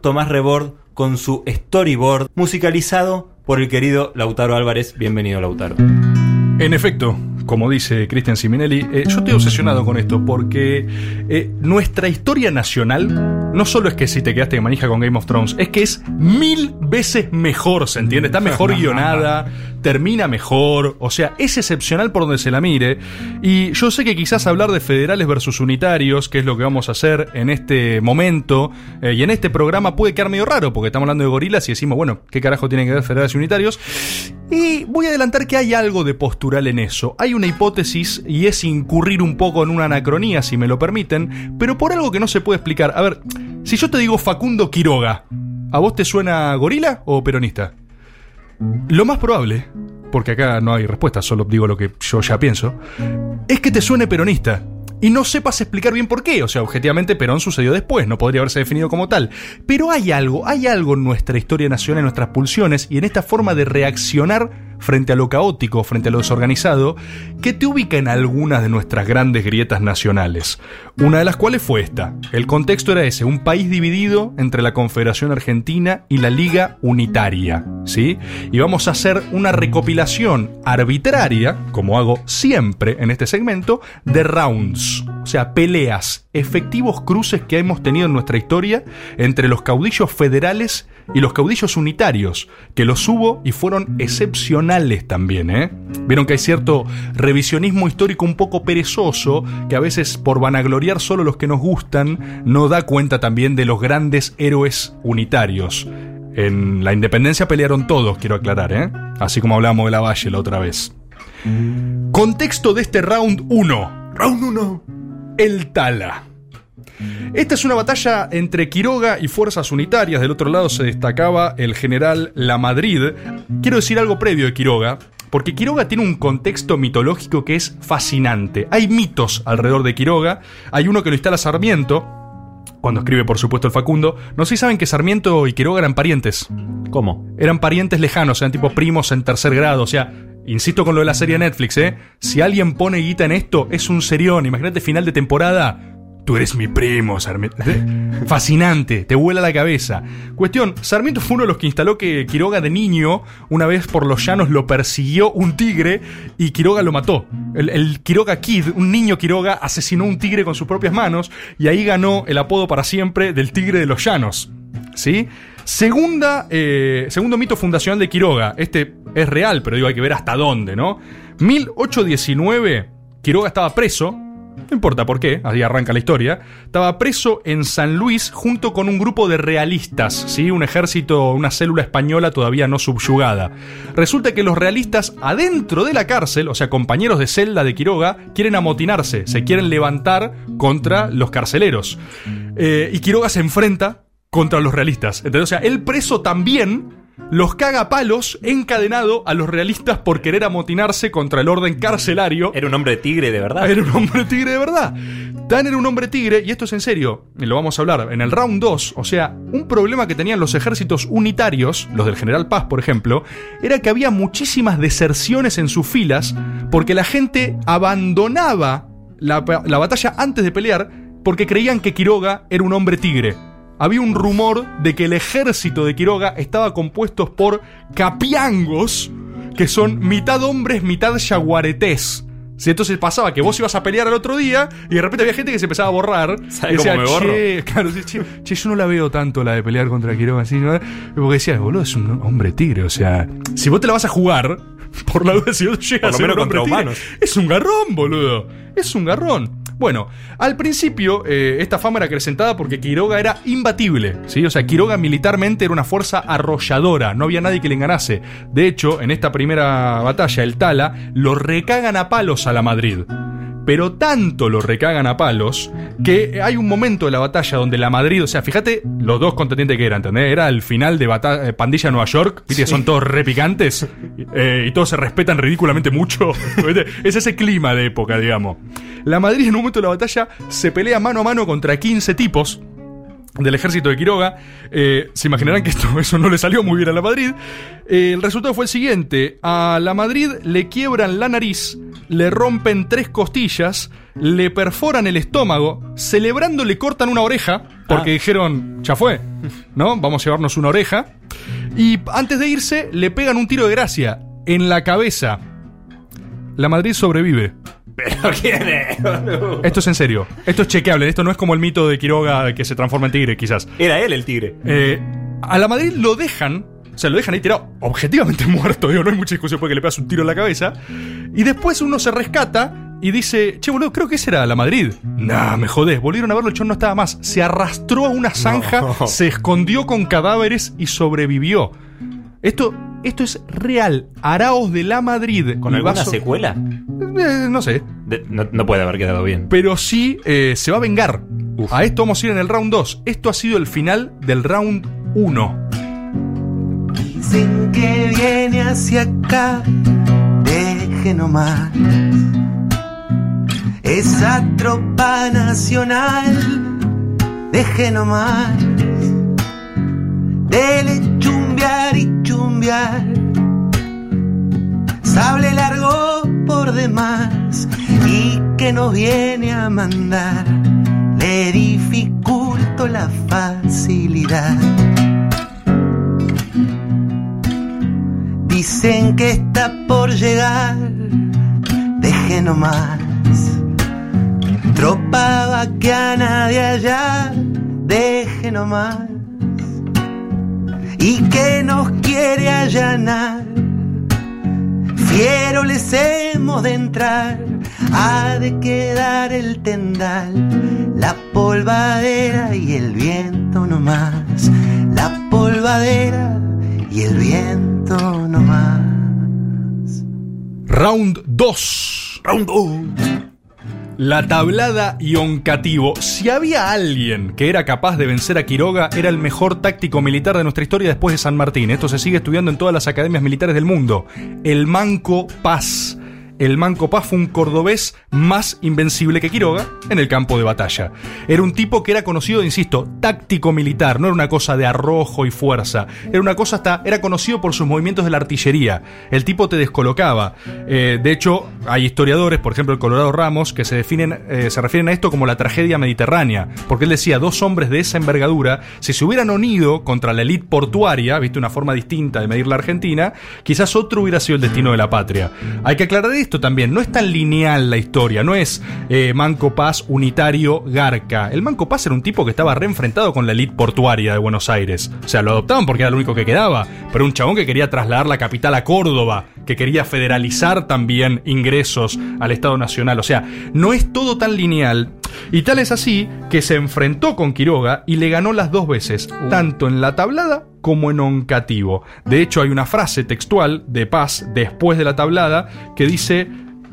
Tomás Rebord con su storyboard musicalizado por el querido Lautaro Álvarez. Bienvenido, Lautaro. En efecto, como dice Cristian Siminelli, eh, yo estoy obsesionado con esto porque eh, nuestra historia nacional no solo es que si te quedaste en manija con Game of Thrones, es que es mil veces mejor, ¿se entiende? Está mejor guionada, termina mejor, o sea, es excepcional por donde se la mire. Y yo sé que quizás hablar de federales versus unitarios, que es lo que vamos a hacer en este momento eh, y en este programa, puede quedar medio raro porque estamos hablando de gorilas y decimos, bueno, ¿qué carajo tienen que ver federales y unitarios? Y voy a adelantar que hay algo de postural en eso. Hay una hipótesis y es incurrir un poco en una anacronía, si me lo permiten, pero por algo que no se puede explicar. A ver, si yo te digo Facundo Quiroga, ¿a vos te suena gorila o peronista? Lo más probable, porque acá no hay respuesta, solo digo lo que yo ya pienso, es que te suene peronista y no sepas explicar bien por qué. O sea, objetivamente Perón sucedió después, no podría haberse definido como tal. Pero hay algo, hay algo en nuestra historia nacional, en nuestras pulsiones y en esta forma de reaccionar frente a lo caótico, frente a lo desorganizado, que te ubica en algunas de nuestras grandes grietas nacionales. Una de las cuales fue esta. El contexto era ese, un país dividido entre la Confederación Argentina y la Liga Unitaria, ¿sí? Y vamos a hacer una recopilación arbitraria, como hago siempre en este segmento, de rounds, o sea, peleas, efectivos cruces que hemos tenido en nuestra historia entre los caudillos federales y los caudillos unitarios, que los hubo y fueron excepcionales también, ¿eh? Vieron que hay cierto revisionismo histórico un poco perezoso, que a veces por vanagloriar solo los que nos gustan, no da cuenta también de los grandes héroes unitarios. En la independencia pelearon todos, quiero aclarar, ¿eh? Así como hablamos de la Valle la otra vez. Contexto de este round 1. Round 1. El Tala. Esta es una batalla entre Quiroga y fuerzas unitarias. Del otro lado se destacaba el general La Madrid. Quiero decir algo previo de Quiroga. Porque Quiroga tiene un contexto mitológico que es fascinante. Hay mitos alrededor de Quiroga. Hay uno que lo instala Sarmiento, cuando escribe por supuesto el Facundo, no sé si saben que Sarmiento y Quiroga eran parientes. ¿Cómo? Eran parientes lejanos, eran tipo primos en tercer grado, o sea, insisto con lo de la serie Netflix, ¿eh? Si alguien pone guita en esto, es un serión, imagínate final de temporada, Tú eres mi primo, Sarmiento. Fascinante, te vuela la cabeza. Cuestión, Sarmiento fue uno de los que instaló que Quiroga de niño, una vez por los llanos lo persiguió un tigre y Quiroga lo mató. El, Quiroga Kid, un niño Quiroga, asesinó un tigre con sus propias manos y ahí ganó el apodo para siempre del tigre de los llanos. ¿Sí? Segunda, eh, segundo mito fundacional de Quiroga. Este es real, pero digo, hay que ver hasta dónde, ¿no? 1819, Quiroga estaba preso no importa por qué, así arranca la historia, estaba preso en San Luis junto con un grupo de realistas, ¿sí? un ejército, una célula española todavía no subyugada. Resulta que los realistas adentro de la cárcel, o sea, compañeros de celda de Quiroga, quieren amotinarse, se quieren levantar contra los carceleros. Eh, y Quiroga se enfrenta contra los realistas. Entonces, o sea, el preso también los caga palos encadenado a los realistas por querer amotinarse contra el orden carcelario. Era un hombre tigre de verdad. Era un hombre tigre de verdad. Dan era un hombre tigre, y esto es en serio, y lo vamos a hablar en el round 2, o sea, un problema que tenían los ejércitos unitarios, los del general Paz, por ejemplo, era que había muchísimas deserciones en sus filas porque la gente abandonaba la, la batalla antes de pelear porque creían que Quiroga era un hombre tigre había un rumor de que el ejército de Quiroga estaba compuesto por capiangos, que son mitad hombres, mitad yaguaretés. Si entonces pasaba que vos ibas a pelear al otro día y de repente había gente que se empezaba a borrar. ¿Sabes cómo me borro? Che, claro, che, che, yo no la veo tanto la de pelear contra Quiroga así, ¿no? Porque decía, boludo, es un hombre tigre, o sea, si vos te la vas a jugar, por la duda si vos llegas a ser un hombre tigre, es un garrón, boludo. Es un garrón. Bueno, al principio eh, esta fama era acrecentada porque Quiroga era imbatible, ¿sí? O sea, Quiroga militarmente era una fuerza arrolladora, no había nadie que le enganase. De hecho, en esta primera batalla, el Tala, lo recagan a palos a la Madrid pero tanto lo recagan a palos que hay un momento de la batalla donde la Madrid, o sea, fíjate los dos contendientes que eran, ¿entendés? Era el final de eh, Pandilla Nueva York, ¿viste? Son todos repicantes eh, y todos se respetan ridículamente mucho. es ese clima de época, digamos. La Madrid en un momento de la batalla se pelea mano a mano contra 15 tipos del ejército de Quiroga. Eh, se imaginarán que esto, eso no le salió muy bien a la Madrid. Eh, el resultado fue el siguiente. A la Madrid le quiebran la nariz, le rompen tres costillas, le perforan el estómago, celebrando le cortan una oreja, porque Ah. dijeron, ya fue, ¿no? Vamos a llevarnos una oreja. Y antes de irse, le pegan un tiro de gracia en la cabeza. La Madrid sobrevive. ¿Pero quién es? Esto es en serio. Esto es chequeable. Esto no es como el mito de Quiroga que se transforma en tigre, quizás. Era él el tigre. Eh, a la Madrid lo dejan, o sea, lo dejan ahí tirado, objetivamente muerto, digo, no hay mucha discusión porque le pegas un tiro en la cabeza. Y después uno se rescata y dice, che, boludo, creo que ese era la Madrid. Nah, me jodés, volvieron a verlo, el chon no estaba más. Se arrastró a una zanja, No. se escondió con cadáveres y sobrevivió. Esto, esto es real. Araos de la Madrid. ¿Con alguna va so- secuela? Eh, no sé. De- no, no puede haber quedado bien. Pero sí eh, se va a vengar. A esto vamos a ir en el round 2. Esto ha sido el final del round 1. Dicen que viene hacia acá, deje nomás. Esa tropa nacional, deje nomás. Dele chumbear y chumbear. Sable largo por demás y que nos viene a mandar. Le dificulto la facilidad. Dicen que está por llegar, deje nomás. Tropa vaquiana de allá, deje nomás. Y que nos quiere allanar. Fiero les hemos de entrar, ha de quedar el tendal, la polvadera y el viento nomás. La polvadera y el viento nomás. Round 2. Round 2. La tablada y oncativo. Si había alguien que era capaz de vencer a Quiroga, era el mejor táctico militar de nuestra historia después de San Martín. Esto se sigue estudiando en todas las academias militares del mundo. El Manco Paz. El Manco Paz fue un cordobés más invencible que Quiroga en el campo de batalla. Era un tipo que era conocido, insisto, táctico militar, no era una cosa de arrojo y fuerza. Era una cosa hasta, era conocido por sus movimientos de la artillería. El tipo te descolocaba. Eh, de hecho, hay historiadores, por ejemplo el Colorado Ramos, que se definen, eh, se refieren a esto como la tragedia mediterránea. Porque él decía, dos hombres de esa envergadura, si se hubieran unido contra la élite portuaria, viste una forma distinta de medir la Argentina, quizás otro hubiera sido el destino de la patria. Hay que aclarar esto también, no es tan lineal la historia, no es eh, Manco Paz unitario Garca. El Manco Paz era un tipo que estaba reenfrentado con la élite portuaria de Buenos Aires. O sea, lo adoptaban porque era lo único que quedaba, pero un chabón que quería trasladar la capital a Córdoba, que quería federalizar también ingresos al Estado Nacional. O sea, no es todo tan lineal. Y tal es así que se enfrentó con Quiroga y le ganó las dos veces, tanto en la tablada como en oncativo. De hecho, hay una frase textual de Paz después de la tablada que dice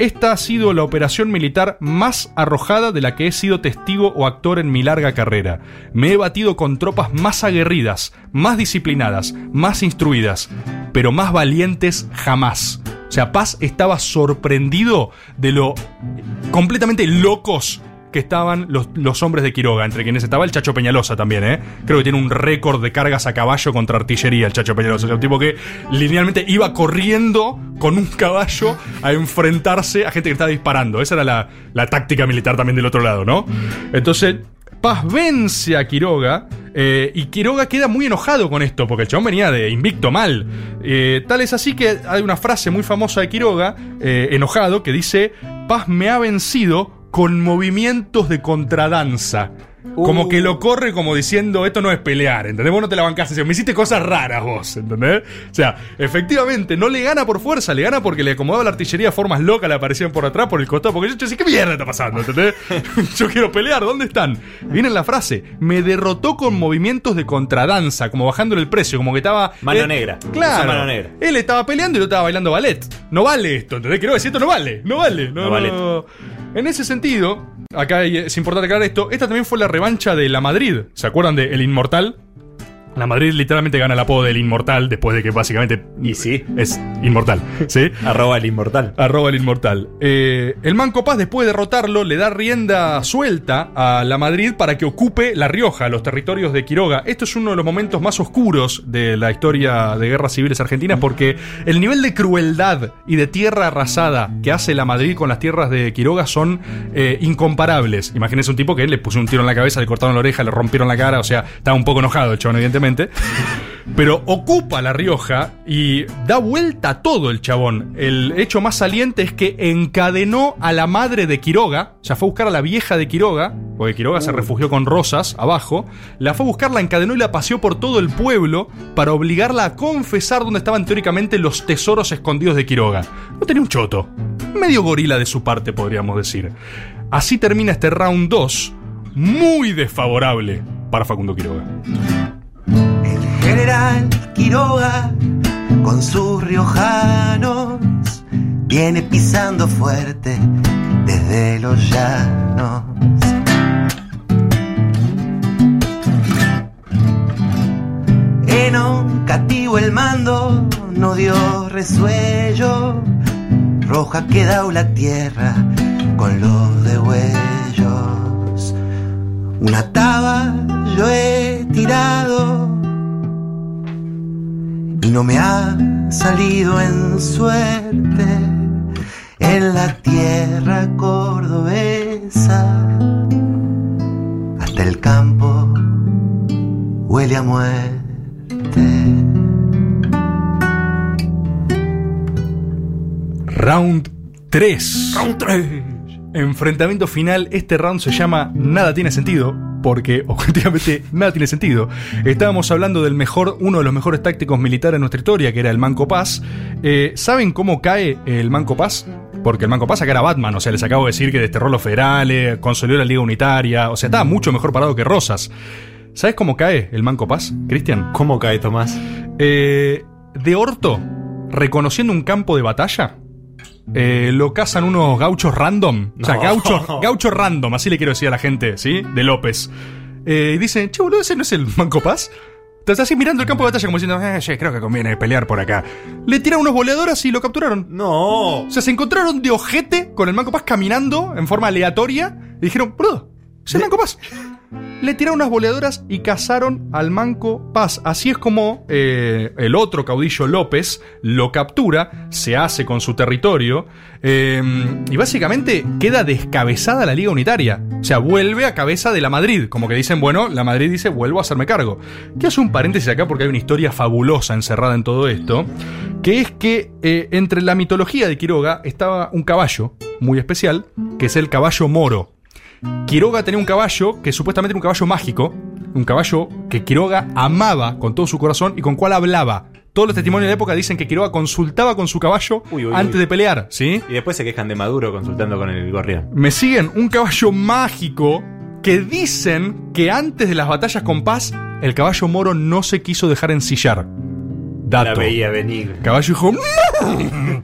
esta ha sido la operación militar más arrojada de la que he sido testigo o actor en mi larga carrera. Me he batido con tropas más aguerridas, más disciplinadas, más instruidas, pero más valientes jamás. O sea, Paz estaba sorprendido de lo completamente locos que estaban los, los hombres de Quiroga, entre quienes estaba el Chacho Peñalosa también, ¿eh? Creo que tiene un récord de cargas a caballo contra artillería el Chacho Peñalosa. O sea, un tipo que linealmente iba corriendo con un caballo a enfrentarse a gente que estaba disparando. Esa era la, la táctica militar también del otro lado, ¿no? Entonces, Paz vence a Quiroga eh, y Quiroga queda muy enojado con esto porque el chabón venía de invicto mal. Eh, tal es así que hay una frase muy famosa de Quiroga, eh, enojado, que dice: Paz me ha vencido con movimientos de contradanza. Como Uh. que lo corre como diciendo, esto no es pelear, ¿entendés? Vos no te la bancaste, me hiciste cosas raras vos, ¿entendés? O sea, efectivamente, no le gana por fuerza, le gana porque le acomodaba la artillería de formas locas, le aparecían por atrás, por el costado, porque yo decía, ¿qué mierda está pasando? ¿Entendés? yo quiero pelear, ¿dónde están? Viene la frase, me derrotó con movimientos de contradanza, como bajándole el precio, como que estaba... Mano eh, negra. Claro. Mano negra. Él estaba peleando y yo estaba bailando ballet. No vale esto, ¿entendés? Quiero decir, esto no vale, no vale. No, No vale. no. En ese sentido, acá es importante aclarar esto, esta también fue la revancha de la Madrid. ¿Se acuerdan de El Inmortal? La Madrid literalmente gana el apodo del inmortal después de que básicamente Y sí. es inmortal. ¿Sí? Arroba el inmortal. Arroba el inmortal. Eh, el Manco Paz, después de derrotarlo, le da rienda suelta a la Madrid para que ocupe La Rioja, los territorios de Quiroga. Esto es uno de los momentos más oscuros de la historia de guerras civiles argentinas porque el nivel de crueldad y de tierra arrasada que hace la Madrid con las tierras de Quiroga son eh, incomparables. Imagínense un tipo que le puso un tiro en la cabeza, le cortaron la oreja, le rompieron la cara, o sea, estaba un poco enojado el chabón, evidentemente. Pero ocupa La Rioja y da vuelta a todo el chabón. El hecho más saliente es que encadenó a la madre de Quiroga, ya fue a buscar a la vieja de Quiroga, porque Quiroga se refugió con Rosas abajo, la fue a buscar, la encadenó y la paseó por todo el pueblo para obligarla a confesar dónde estaban teóricamente los tesoros escondidos de Quiroga. No tenía un choto. Medio gorila de su parte, podríamos decir. Así termina este round 2, muy desfavorable para Facundo Quiroga. General Quiroga, con sus riojanos, viene pisando fuerte desde los llanos. En un cativo el mando no dio resuello, roja quedó la tierra con los de huellos. Una taba yo he tirado y no me ha salido en suerte en la tierra cordobesa. Hasta el campo huele a muerte. Round 3. Round 3. Enfrentamiento final. Este round se llama Nada tiene sentido. Porque objetivamente nada tiene sentido. Estábamos hablando del mejor, uno de los mejores tácticos militares de nuestra historia, que era el Manco Paz. Eh, ¿Saben cómo cae el Manco Paz? Porque el Manco Paz acá era Batman, o sea, les acabo de decir que desterró los federales, consolidó la Liga Unitaria, o sea, estaba mucho mejor parado que Rosas. ¿Sabes cómo cae el Manco Paz, Cristian? ¿Cómo cae Tomás? Eh, de Orto, reconociendo un campo de batalla, eh, lo cazan unos gauchos random. O sea, gauchos, gauchos random, así le quiero decir a la gente, ¿sí? De López. Eh, y dicen, che, boludo, ese no es el Manco Paz. Estás así mirando el campo de batalla como diciendo, eh, che, creo que conviene pelear por acá. Le tiran unos boleadoras y lo capturaron. No. O sea, se encontraron de ojete con el Manco Paz caminando en forma aleatoria y dijeron, boludo, es el Manco Paz. Le tiraron unas boleadoras y cazaron al Manco Paz. Así es como eh, el otro caudillo López lo captura, se hace con su territorio eh, y básicamente queda descabezada la Liga Unitaria. O sea, vuelve a cabeza de la Madrid. Como que dicen, bueno, la Madrid dice, vuelvo a hacerme cargo. Que hace un paréntesis acá porque hay una historia fabulosa encerrada en todo esto. Que es que eh, entre la mitología de Quiroga estaba un caballo muy especial, que es el caballo moro. Quiroga tenía un caballo que supuestamente era un caballo mágico, un caballo que Quiroga amaba con todo su corazón y con cual hablaba. Todos los testimonios de la época dicen que Quiroga consultaba con su caballo Uy, uy, antes uy. de pelear, ¿sí? Y después se quejan de Maduro consultando con el gorrión. Me siguen un caballo mágico que dicen que antes de las batallas con paz, el caballo moro no se quiso dejar ensillar. La Dato. veía venir. Caballo dijo.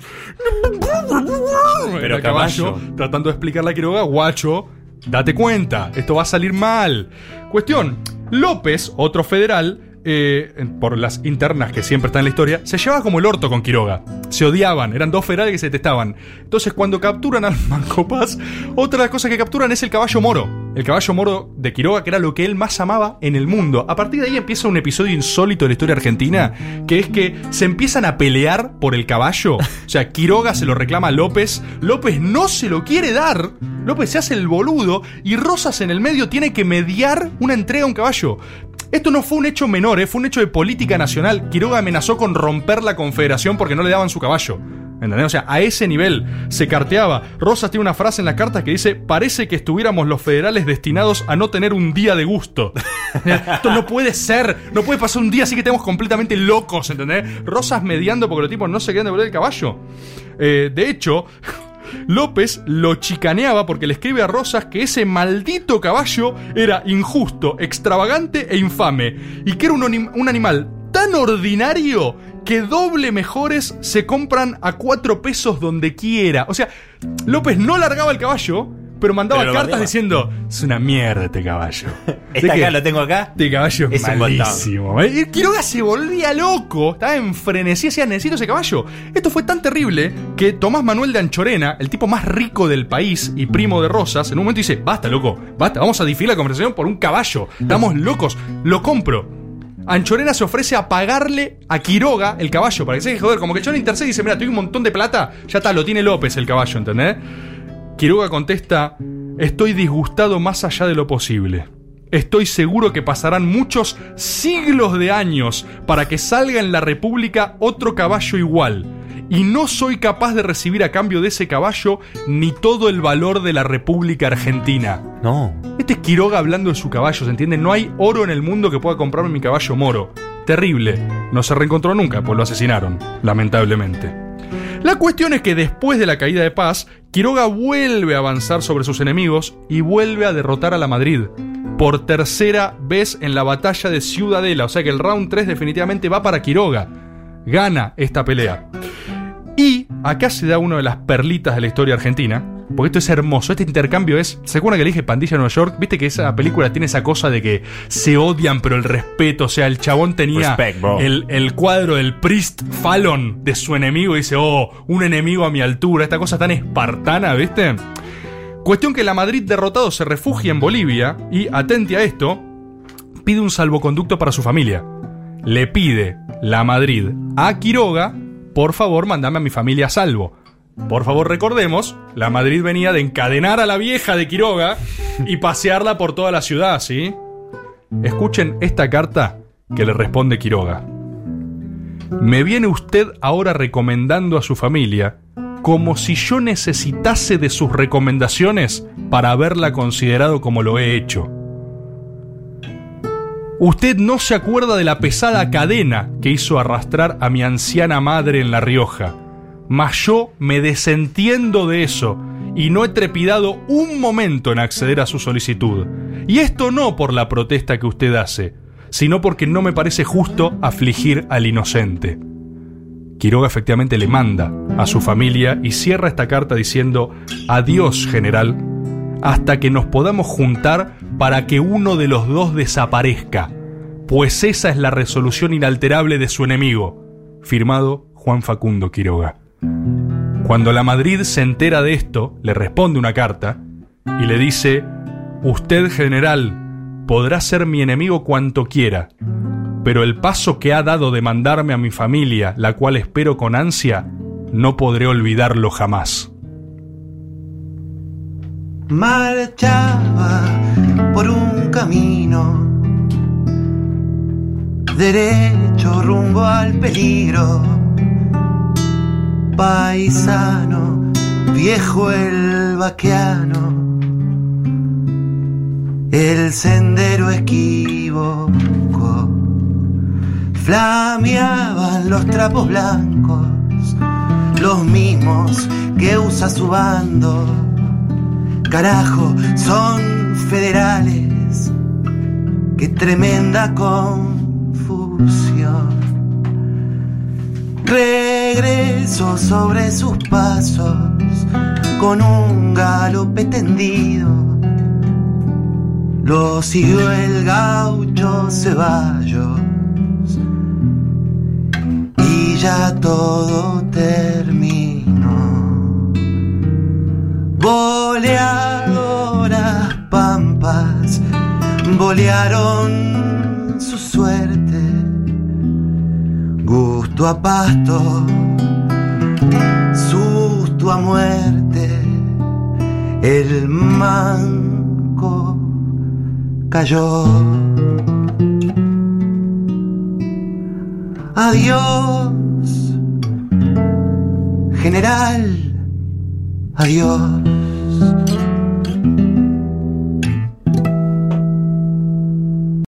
Pero el caballo, caballo. tratando de explicarle a Quiroga, guacho, date cuenta, esto va a salir mal. Cuestión: López, otro federal, eh, por las internas que siempre están en la historia, se llevaba como el orto con Quiroga. Se odiaban, eran dos federales que se detestaban. Entonces, cuando capturan al Manco Paz, otra de las cosas que capturan es el caballo moro. El caballo moro de Quiroga, que era lo que él más amaba en el mundo. A partir de ahí empieza un episodio insólito de la historia argentina, que es que se empiezan a pelear por el caballo. O sea, Quiroga se lo reclama a López, López no se lo quiere dar, López se hace el boludo y Rosas en el medio tiene que mediar una entrega a un caballo. Esto no fue un hecho menor, eh, fue un hecho de política nacional. Quiroga amenazó con romper la confederación porque no le daban su caballo. ¿Entendés? O sea, a ese nivel se carteaba. Rosas tiene una frase en las cartas que dice: Parece que estuviéramos los federales destinados a no tener un día de gusto. Esto no puede ser. No puede pasar un día así que estemos completamente locos, ¿entendés? Rosas mediando porque los tipos no se querían devolver el caballo. Eh, de hecho, López lo chicaneaba porque le escribe a Rosas que ese maldito caballo era injusto, extravagante e infame. Y que era un, anim- un animal tan ordinario que doble mejores se compran a cuatro pesos donde quiera. O sea, López no largaba el caballo pero mandaba Pero cartas diciendo: Es una mierda este caballo. Está acá, lo tengo acá. Este caballo es, malísimo. ¿eh? Y Quiroga se volvía loco, estaba en frenesí, decía, necesito ese caballo. Esto fue tan terrible que Tomás Manuel de Anchorena, el tipo más rico del país y primo de Rosas, en un momento dice, basta, loco, basta, vamos a difiar la conversación por un caballo. Estamos locos, lo compro. Anchorena se ofrece a pagarle a Quiroga el caballo para que se deje joder. Como que Chorena intercede y dice, mira, tengo un montón de plata, ya está, lo tiene López el caballo, ¿entendés? Quiroga contesta, estoy disgustado más allá de lo posible. Estoy seguro que pasarán muchos siglos de años para que salga en la República otro caballo igual. Y no soy capaz de recibir a cambio de ese caballo ni todo el valor de la República Argentina. No. Este es Quiroga hablando de su caballo, ¿se entiende? No hay oro en el mundo que pueda comprarme mi caballo moro. Terrible. No se reencontró nunca, pues lo asesinaron, lamentablemente. La cuestión es que después de la caída de paz, Quiroga vuelve a avanzar sobre sus enemigos y vuelve a derrotar a la Madrid. Por tercera vez en la batalla de Ciudadela. O sea que el round 3 definitivamente va para Quiroga. Gana esta pelea. Y acá se da una de las perlitas de la historia argentina. Porque esto es hermoso. Este intercambio es. ¿Se acuerdan que le dije Pandilla de Nueva York? Viste que esa película tiene esa cosa de que se odian, pero el respeto. O sea, el chabón tenía Respect, el, el cuadro del Priest Fallon de su enemigo y dice: Oh, un enemigo a mi altura. Esta cosa tan espartana, ¿viste? Cuestión que la Madrid derrotado se refugia en Bolivia y, atente a esto, pide un salvoconducto para su familia. Le pide la Madrid a Quiroga, por favor, mandame a mi familia a salvo. Por favor, recordemos, la Madrid venía de encadenar a la vieja de Quiroga y pasearla por toda la ciudad, ¿sí? Escuchen esta carta que le responde Quiroga. Me viene usted ahora recomendando a su familia como si yo necesitase de sus recomendaciones para haberla considerado como lo he hecho. Usted no se acuerda de la pesada cadena que hizo arrastrar a mi anciana madre en La Rioja, mas yo me desentiendo de eso y no he trepidado un momento en acceder a su solicitud. Y esto no por la protesta que usted hace, sino porque no me parece justo afligir al inocente. Quiroga efectivamente le manda a su familia y cierra esta carta diciendo Adiós, general, hasta que nos podamos juntar para que uno de los dos desaparezca, pues esa es la resolución inalterable de su enemigo. Firmado Juan Facundo Quiroga. Cuando la Madrid se entera de esto, le responde una carta y le dice, Usted, general, podrá ser mi enemigo cuanto quiera, pero el paso que ha dado de mandarme a mi familia, la cual espero con ansia, no podré olvidarlo jamás. marchaba por un camino derecho rumbo al peligro. Paisano, viejo el vaqueano, el sendero equívoco. Flameaban los trapos blancos, los mismos que usa su bando. Carajo, son federales. Qué tremenda confusión. Regreso sobre sus pasos con un galope tendido. Lo siguió el gaucho Ceballos y ya todo terminó. Boleadoras pampas bolearon su suerte. Gusto a pasto, susto a muerte. El manco cayó. Adiós, general. Adiós.